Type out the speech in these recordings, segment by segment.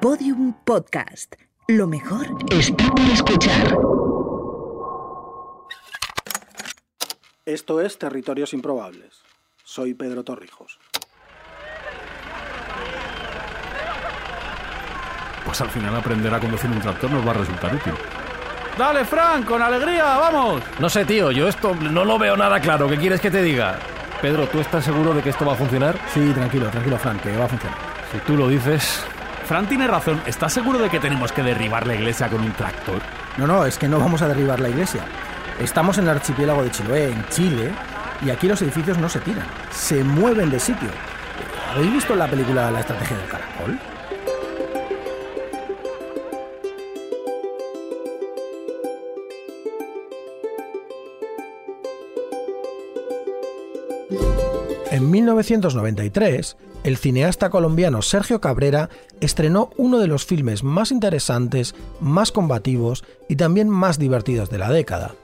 Podium Podcast. Lo mejor está por escuchar. Esto es Territorios Improbables. Soy Pedro Torrijos. Pues al final aprender a conducir un tractor nos va a resultar útil. Dale, Frank, con alegría, vamos. No sé, tío, yo esto no lo veo nada claro. ¿Qué quieres que te diga? Pedro, ¿tú estás seguro de que esto va a funcionar? Sí, tranquilo, tranquilo, Frank, que va a funcionar. Si tú lo dices... Fran tiene razón. ¿Estás seguro de que tenemos que derribar la iglesia con un tractor? No, no, es que no vamos a derribar la iglesia. Estamos en el archipiélago de Chiloé, en Chile, y aquí los edificios no se tiran, se mueven de sitio. ¿Habéis visto la película La estrategia del caracol? 1993, el cineasta colombiano Sergio Cabrera estrenó uno de los filmes más interesantes, más combativos y también más divertidos de la década.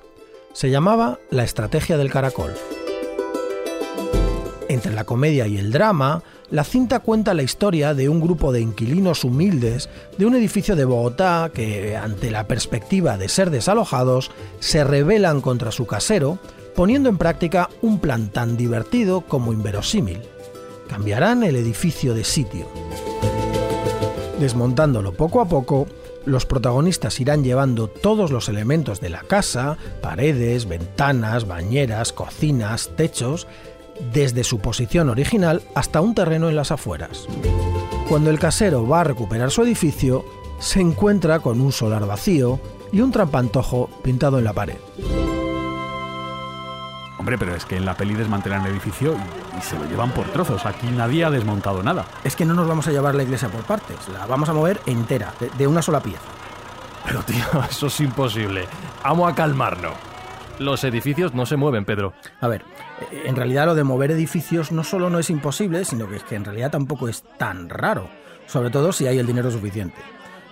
Se llamaba La Estrategia del Caracol. Entre la comedia y el drama, la cinta cuenta la historia de un grupo de inquilinos humildes de un edificio de Bogotá que, ante la perspectiva de ser desalojados, se rebelan contra su casero, poniendo en práctica un plan tan divertido como inverosímil. Cambiarán el edificio de sitio. Desmontándolo poco a poco, los protagonistas irán llevando todos los elementos de la casa, paredes, ventanas, bañeras, cocinas, techos, desde su posición original hasta un terreno en las afueras. Cuando el casero va a recuperar su edificio, se encuentra con un solar vacío y un trampantojo pintado en la pared. Hombre, pero es que en la peli desmantelan el edificio y, y se lo llevan por trozos. Aquí nadie ha desmontado nada. Es que no nos vamos a llevar la iglesia por partes, la vamos a mover entera, de, de una sola pieza. Pero tío, eso es imposible. Vamos a calmarnos. Los edificios no se mueven, Pedro. A ver, eh, en realidad lo de mover edificios no solo no es imposible, sino que es que en realidad tampoco es tan raro, sobre todo si hay el dinero suficiente.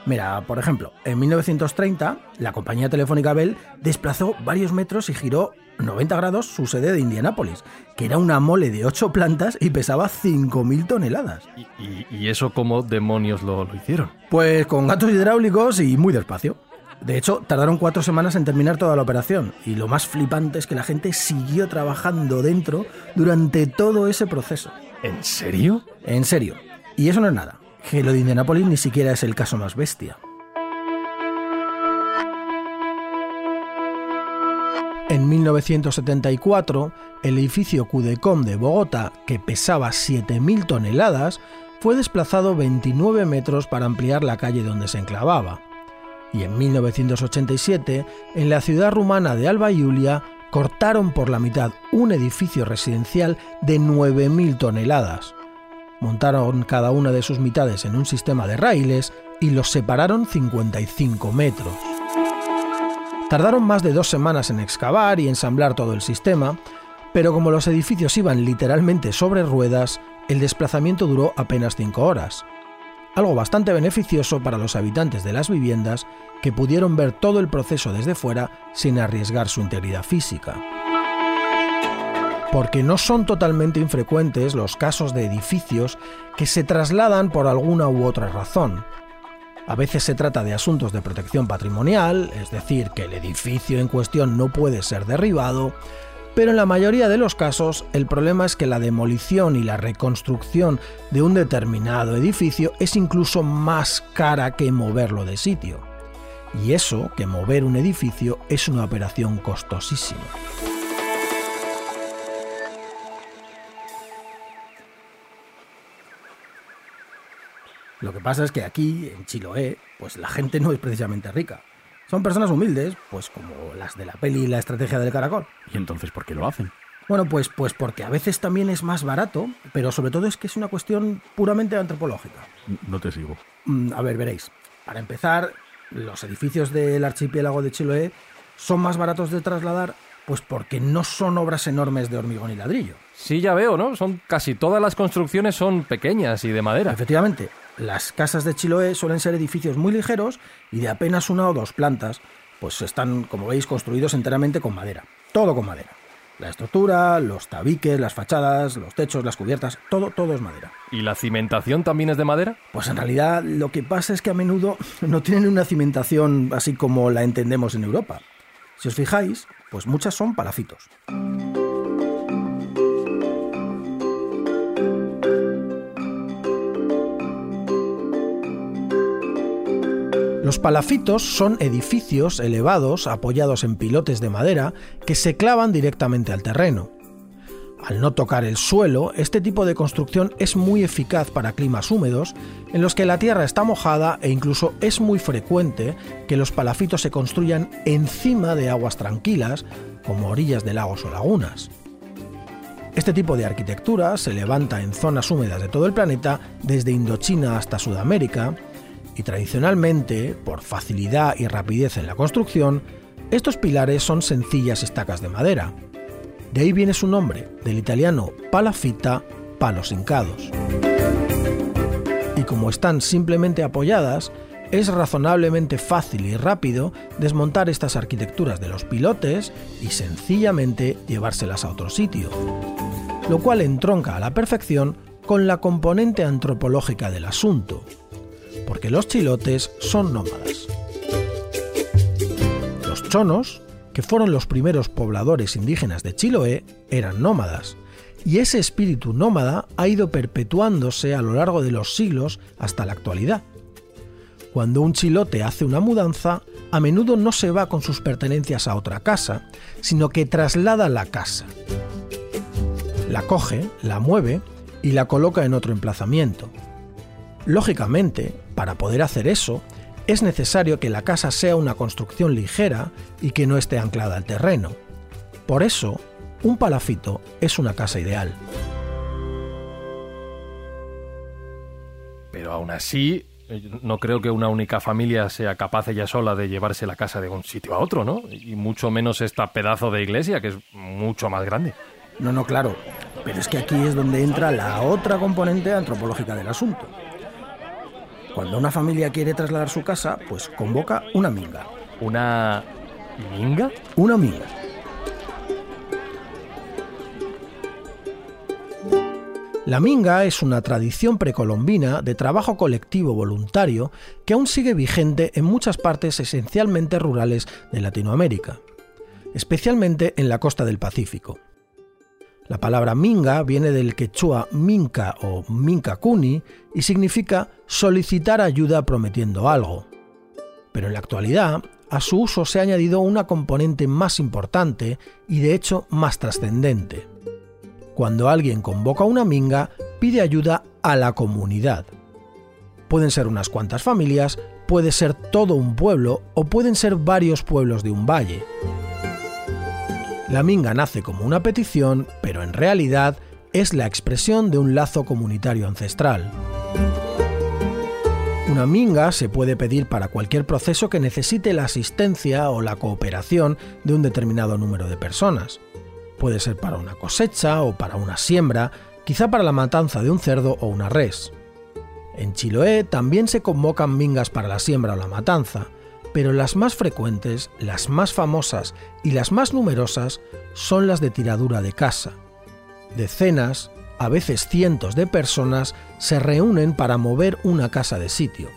Mira, por ejemplo, en 1930 la compañía telefónica Bell desplazó varios metros y giró 90 grados su sede de Indianápolis, que era una mole de 8 plantas y pesaba 5.000 toneladas. ¿Y, y, y eso cómo demonios lo, lo hicieron? Pues con gatos hidráulicos y muy despacio. De hecho, tardaron cuatro semanas en terminar toda la operación y lo más flipante es que la gente siguió trabajando dentro durante todo ese proceso. ¿En serio? En serio. Y eso no es nada, que lo de Indianapolis ni siquiera es el caso más bestia. En 1974, el edificio Cudecom de Bogotá, que pesaba 7.000 toneladas, fue desplazado 29 metros para ampliar la calle donde se enclavaba. Y en 1987, en la ciudad rumana de Alba Iulia, cortaron por la mitad un edificio residencial de 9.000 toneladas. Montaron cada una de sus mitades en un sistema de raíles y los separaron 55 metros. Tardaron más de dos semanas en excavar y ensamblar todo el sistema, pero como los edificios iban literalmente sobre ruedas, el desplazamiento duró apenas 5 horas. Algo bastante beneficioso para los habitantes de las viviendas que pudieron ver todo el proceso desde fuera sin arriesgar su integridad física. Porque no son totalmente infrecuentes los casos de edificios que se trasladan por alguna u otra razón, a veces se trata de asuntos de protección patrimonial, es decir, que el edificio en cuestión no puede ser derribado, pero en la mayoría de los casos el problema es que la demolición y la reconstrucción de un determinado edificio es incluso más cara que moverlo de sitio. Y eso, que mover un edificio, es una operación costosísima. Lo que pasa es que aquí, en Chiloé, pues la gente no es precisamente rica. Son personas humildes, pues como las de la peli La estrategia del caracol. ¿Y entonces por qué lo hacen? Bueno, pues, pues porque a veces también es más barato, pero sobre todo es que es una cuestión puramente antropológica. No te sigo. Mm, A ver, veréis. Para empezar, los edificios del archipiélago de Chiloé son más baratos de trasladar, pues porque no son obras enormes de hormigón y ladrillo. Sí, ya veo, ¿no? Son casi todas las construcciones son pequeñas y de madera. Efectivamente, las casas de Chiloé suelen ser edificios muy ligeros y de apenas una o dos plantas, pues están, como veis, construidos enteramente con madera. Todo con madera. La estructura, los tabiques, las fachadas, los techos, las cubiertas, todo, todo es madera. ¿Y la cimentación también es de madera? Pues en realidad lo que pasa es que a menudo no tienen una cimentación así como la entendemos en Europa. Si os fijáis, pues muchas son palafitos. Los palafitos son edificios elevados apoyados en pilotes de madera que se clavan directamente al terreno. Al no tocar el suelo, este tipo de construcción es muy eficaz para climas húmedos en los que la tierra está mojada e incluso es muy frecuente que los palafitos se construyan encima de aguas tranquilas, como orillas de lagos o lagunas. Este tipo de arquitectura se levanta en zonas húmedas de todo el planeta, desde Indochina hasta Sudamérica, y tradicionalmente, por facilidad y rapidez en la construcción, estos pilares son sencillas estacas de madera. De ahí viene su nombre, del italiano palafita, palos hincados. Y como están simplemente apoyadas, es razonablemente fácil y rápido desmontar estas arquitecturas de los pilotes y sencillamente llevárselas a otro sitio, lo cual entronca a la perfección con la componente antropológica del asunto, porque los chilotes son nómadas. Los chonos, que fueron los primeros pobladores indígenas de Chiloé, eran nómadas, y ese espíritu nómada ha ido perpetuándose a lo largo de los siglos hasta la actualidad. Cuando un chilote hace una mudanza, a menudo no se va con sus pertenencias a otra casa, sino que traslada la casa. La coge, la mueve y la coloca en otro emplazamiento. Lógicamente, para poder hacer eso, es necesario que la casa sea una construcción ligera y que no esté anclada al terreno. Por eso, un palafito es una casa ideal. Pero aún así, no creo que una única familia sea capaz ella sola de llevarse la casa de un sitio a otro, ¿no? Y mucho menos esta pedazo de iglesia, que es mucho más grande. No, no, claro. Pero es que aquí es donde entra la otra componente antropológica del asunto. Cuando una familia quiere trasladar su casa, pues convoca una minga. ¿Una minga? Una minga. La minga es una tradición precolombina de trabajo colectivo voluntario que aún sigue vigente en muchas partes esencialmente rurales de Latinoamérica, especialmente en la costa del Pacífico. La palabra minga viene del quechua minca o minca cuni y significa solicitar ayuda prometiendo algo. Pero en la actualidad, a su uso se ha añadido una componente más importante y de hecho más trascendente. Cuando alguien convoca una minga, pide ayuda a la comunidad. Pueden ser unas cuantas familias, puede ser todo un pueblo o pueden ser varios pueblos de un valle. La minga nace como una petición, pero en realidad es la expresión de un lazo comunitario ancestral. Una minga se puede pedir para cualquier proceso que necesite la asistencia o la cooperación de un determinado número de personas. Puede ser para una cosecha o para una siembra, quizá para la matanza de un cerdo o una res. En Chiloé también se convocan mingas para la siembra o la matanza, pero las más frecuentes, las más famosas y las más numerosas son las de tiradura de casa. Decenas, a veces cientos de personas se reúnen para mover una casa de sitio.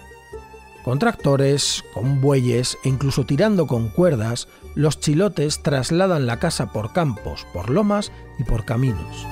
Con tractores, con bueyes e incluso tirando con cuerdas, los chilotes trasladan la casa por campos, por lomas y por caminos.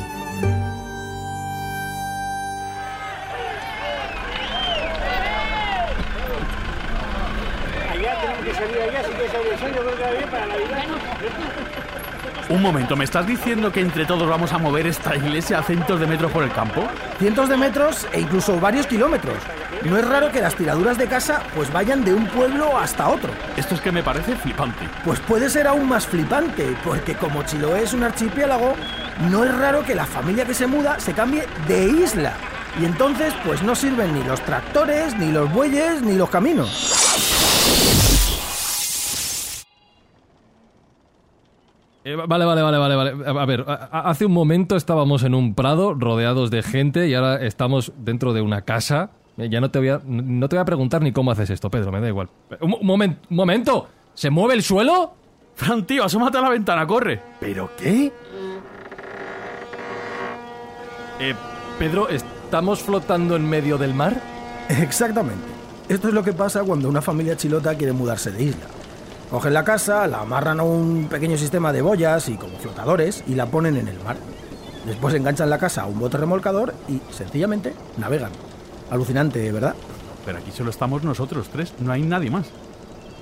Un momento, ¿me estás diciendo que entre todos vamos a mover esta iglesia a cientos de metros por el campo? Cientos de metros e incluso varios kilómetros. No es raro que las tiraduras de casa pues vayan de un pueblo hasta otro. Esto es que me parece flipante. Pues puede ser aún más flipante, porque como Chiloé es un archipiélago, no es raro que la familia que se muda se cambie de isla. Y entonces pues no sirven ni los tractores, ni los bueyes, ni los caminos. Vale, vale, vale, vale, vale. A, ver, hace un momento estábamos en un prado rodeados de gente y ahora estamos dentro de una casa. Ya no te voy a, no te voy a preguntar ni cómo haces esto, Pedro, me da igual. Un, un, un momento, ¿se mueve el suelo? Fran, tío, asómate a la ventana, corre. ¿Pero qué? Eh, Pedro, ¿estamos flotando en medio del mar? Exactamente. Esto es lo que pasa cuando una familia chilota quiere mudarse de isla. Cogen la casa, la amarran a un pequeño sistema de boyas y como flotadores y la ponen en el mar. Después enganchan la casa a un bote remolcador y sencillamente navegan. Alucinante, ¿verdad? Pero aquí solo estamos nosotros tres, no hay nadie más.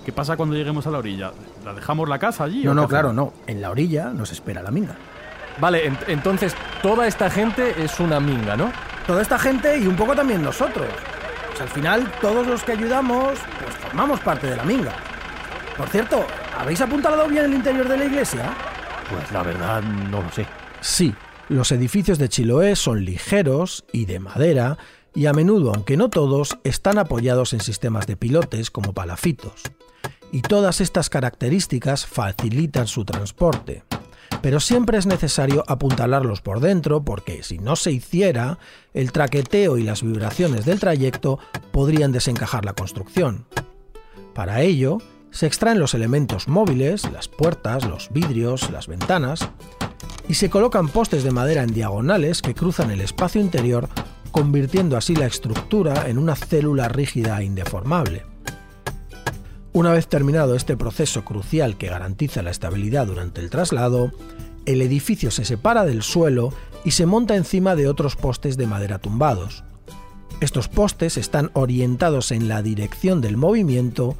¿Qué pasa cuando lleguemos a la orilla? ¿La dejamos la casa allí? No, o no, claro, hacemos? no. En la orilla nos espera la minga. Vale, ent- entonces toda esta gente es una minga, ¿no? Toda esta gente y un poco también nosotros. Pues al final, todos los que ayudamos, pues formamos parte de la minga. Por cierto, ¿habéis apuntalado bien el interior de la iglesia? Pues la verdad no lo sé. Sí, los edificios de Chiloé son ligeros y de madera y a menudo, aunque no todos, están apoyados en sistemas de pilotes como palafitos. Y todas estas características facilitan su transporte. Pero siempre es necesario apuntalarlos por dentro porque si no se hiciera, el traqueteo y las vibraciones del trayecto podrían desencajar la construcción. Para ello, se extraen los elementos móviles, las puertas, los vidrios, las ventanas, y se colocan postes de madera en diagonales que cruzan el espacio interior, convirtiendo así la estructura en una célula rígida e indeformable. Una vez terminado este proceso crucial que garantiza la estabilidad durante el traslado, el edificio se separa del suelo y se monta encima de otros postes de madera tumbados. Estos postes están orientados en la dirección del movimiento,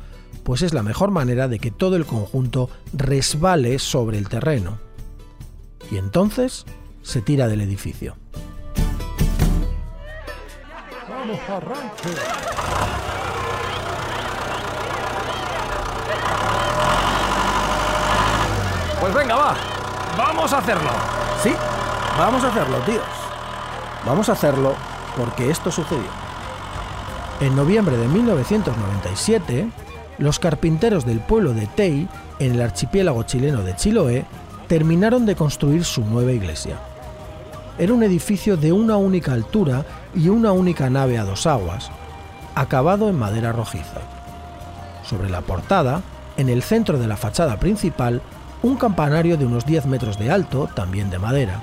pues es la mejor manera de que todo el conjunto resbale sobre el terreno. Y entonces se tira del edificio. Pues venga, va. Vamos a hacerlo. Sí, vamos a hacerlo, tíos. Vamos a hacerlo porque esto sucedió. En noviembre de 1997, los carpinteros del pueblo de Tei, en el archipiélago chileno de Chiloé, terminaron de construir su nueva iglesia. Era un edificio de una única altura y una única nave a dos aguas, acabado en madera rojiza. Sobre la portada, en el centro de la fachada principal, un campanario de unos 10 metros de alto, también de madera.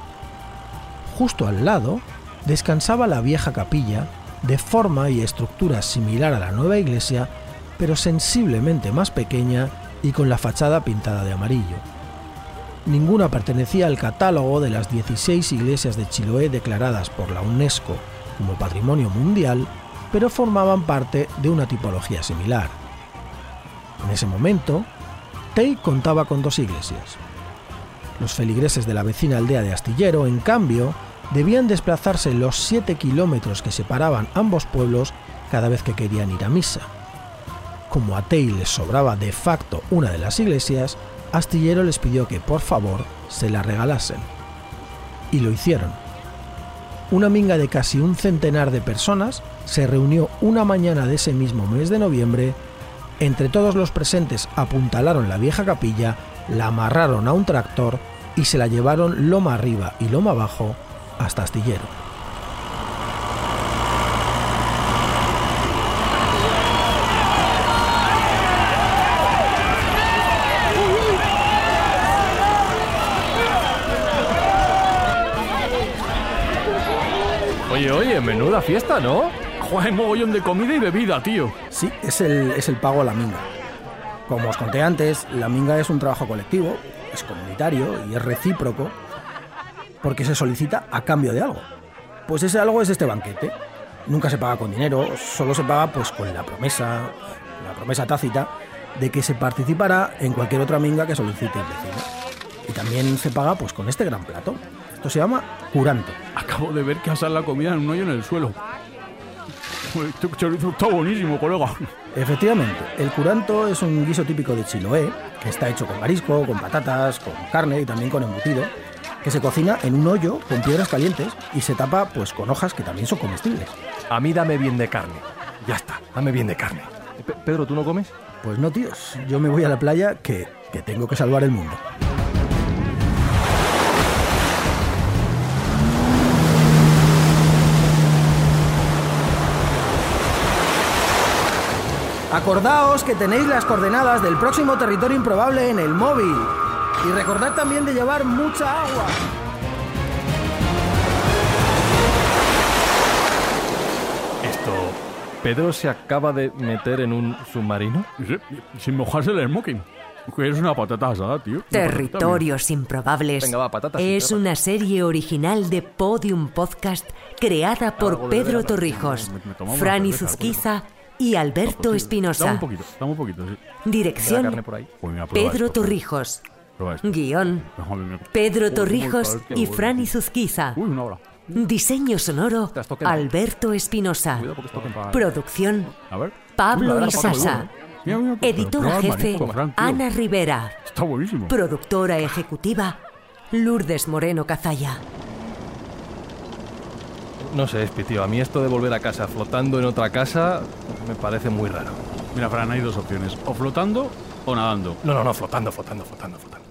Justo al lado, descansaba la vieja capilla, de forma y estructura similar a la nueva iglesia, pero sensiblemente más pequeña y con la fachada pintada de amarillo. Ninguna pertenecía al catálogo de las 16 iglesias de Chiloé declaradas por la UNESCO como Patrimonio Mundial, pero formaban parte de una tipología similar. En ese momento, Tei contaba con dos iglesias. Los feligreses de la vecina aldea de Astillero, en cambio, debían desplazarse los 7 kilómetros que separaban ambos pueblos cada vez que querían ir a misa. Como a Tei les sobraba de facto una de las iglesias, Astillero les pidió que por favor se la regalasen. Y lo hicieron. Una minga de casi un centenar de personas se reunió una mañana de ese mismo mes de noviembre. Entre todos los presentes apuntalaron la vieja capilla, la amarraron a un tractor y se la llevaron loma arriba y loma abajo hasta Astillero. Oye, oye, menuda fiesta, ¿no? Joder, mogollón de comida y bebida, tío. Sí, es el, es el pago a la minga. Como os conté antes, la minga es un trabajo colectivo, es comunitario y es recíproco porque se solicita a cambio de algo. Pues ese algo es este banquete. Nunca se paga con dinero, solo se paga pues con la promesa, la promesa tácita de que se participará en cualquier otra minga que solicite el vecino. Y también se paga pues con este gran plato. Esto se llama curanto. Acabo de ver que asan la comida en un hoyo en el suelo. Este chorizo está buenísimo, colega. Efectivamente, el curanto es un guiso típico de Chiloé, que está hecho con marisco, con patatas, con carne y también con embutido, que se cocina en un hoyo con piedras calientes y se tapa pues con hojas que también son comestibles. A mí dame bien de carne. Ya está, dame bien de carne. Pe- Pedro, ¿tú no comes? Pues no, tíos, yo me voy a la playa que, que tengo que salvar el mundo. Acordaos que tenéis las coordenadas del próximo territorio improbable en el móvil. Y recordad también de llevar mucha agua. Esto. ¿Pedro se acaba de meter en un submarino? Sí, sin mojarse el smoking. Que es una patata asada, tío. Territorios improbables. Venga, va, patatas, es una serie original de Podium Podcast creada por Pedro Torrijos, Fran Izuzquiza y Alberto Dame Espinosa. un poquito, dame un poquito, sí. ¿Queda carne Dirección por ahí? Pues mira, prueba Pedro esto, Torrijos. Guión Pedro Torrijos y qué Franny bueno. Zuzquiza. Uy, una hora. Diseño sonoro. Alberto Espinosa. Producción A ver. Pablo Isasa. pero Editora jefe Fran. Ana Rivera. Está buenísimo. Productora ejecutiva Lourdes Moreno Cazalla. No sé, Espi, tío. A mí esto de volver a casa flotando en otra casa me parece muy raro. Mira, Fran, hay dos opciones. O flotando o nadando. No, no, no, flotando, flotando, flotando, flotando.